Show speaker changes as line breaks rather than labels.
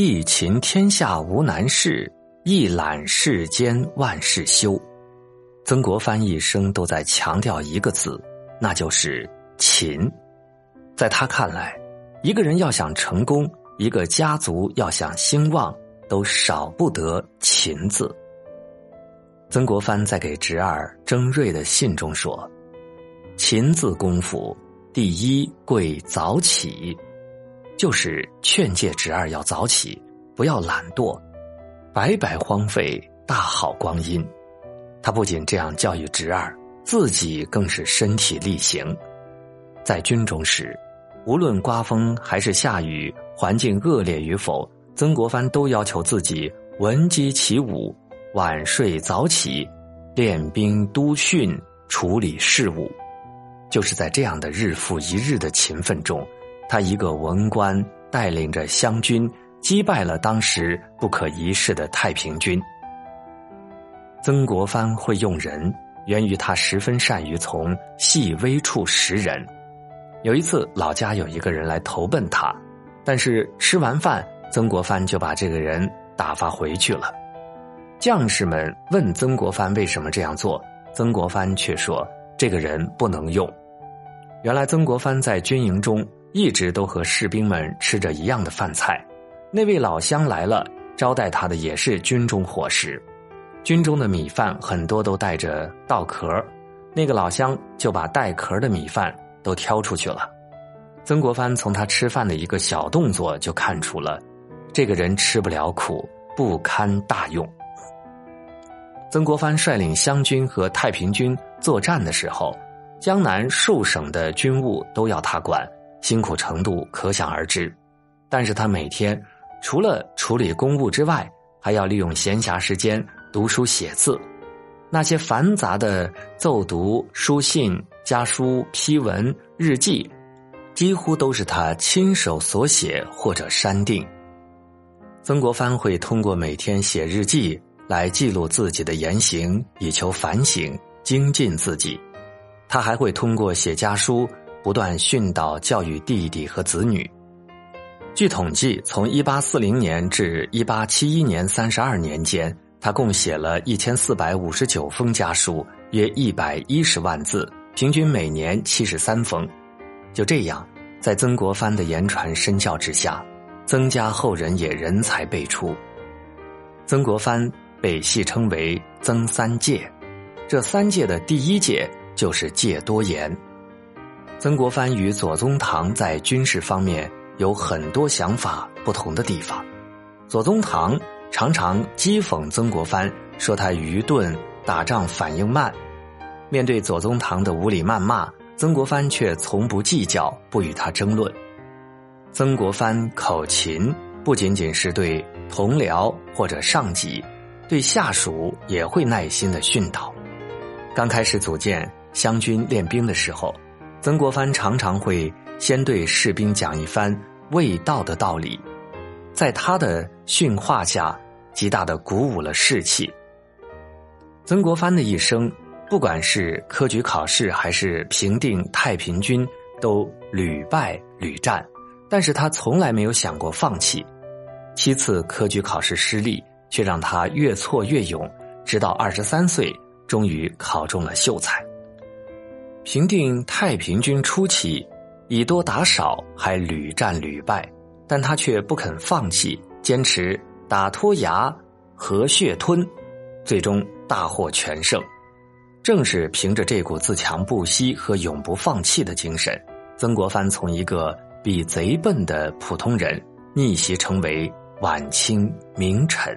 一勤天下无难事，一览世间万事休。曾国藩一生都在强调一个字，那就是勤。在他看来，一个人要想成功，一个家族要想兴旺，都少不得“勤”字。曾国藩在给侄儿征瑞的信中说：“勤字功夫，第一贵早起，就是劝诫侄儿要早起，不要懒惰，白白荒废大好光阴。”他不仅这样教育侄儿，自己更是身体力行。在军中时，无论刮风还是下雨，环境恶劣与否，曾国藩都要求自己闻鸡起舞，晚睡早起，练兵督训，处理事务。就是在这样的日复一日的勤奋中，他一个文官带领着湘军击败了当时不可一世的太平军。曾国藩会用人，源于他十分善于从细微处识人。有一次，老家有一个人来投奔他，但是吃完饭，曾国藩就把这个人打发回去了。将士们问曾国藩为什么这样做，曾国藩却说：“这个人不能用。”原来，曾国藩在军营中一直都和士兵们吃着一样的饭菜，那位老乡来了，招待他的也是军中伙食。军中的米饭很多都带着稻壳，那个老乡就把带壳的米饭都挑出去了。曾国藩从他吃饭的一个小动作就看出了，这个人吃不了苦，不堪大用。曾国藩率领湘军和太平军作战的时候，江南数省的军务都要他管，辛苦程度可想而知。但是他每天除了处理公务之外，还要利用闲暇时间。读书写字，那些繁杂的奏读、书信、家书、批文、日记，几乎都是他亲手所写或者删定。曾国藩会通过每天写日记来记录自己的言行，以求反省精进自己。他还会通过写家书不断训导教育弟弟和子女。据统计，从一八四零年至一八七一年三十二年间。他共写了一千四百五十九封家书，约一百一十万字，平均每年七十三封。就这样，在曾国藩的言传身教之下，曾家后人也人才辈出。曾国藩被戏称为“曾三戒”，这三戒的第一戒就是戒多言。曾国藩与左宗棠在军事方面有很多想法不同的地方，左宗棠。常常讥讽曾国藩，说他愚钝，打仗反应慢。面对左宗棠的无理谩骂，曾国藩却从不计较，不与他争论。曾国藩口勤，不仅仅是对同僚或者上级，对下属也会耐心的训导。刚开始组建湘军练兵的时候，曾国藩常常会先对士兵讲一番卫道的道理。在他的训话下，极大的鼓舞了士气。曾国藩的一生，不管是科举考试还是平定太平军，都屡败屡战，但是他从来没有想过放弃。七次科举考试失利，却让他越挫越勇，直到二十三岁，终于考中了秀才。平定太平军初期，以多打少，还屡战屡败。但他却不肯放弃，坚持打脱牙、和血吞，最终大获全胜。正是凭着这股自强不息和永不放弃的精神，曾国藩从一个比贼笨的普通人逆袭成为晚清名臣。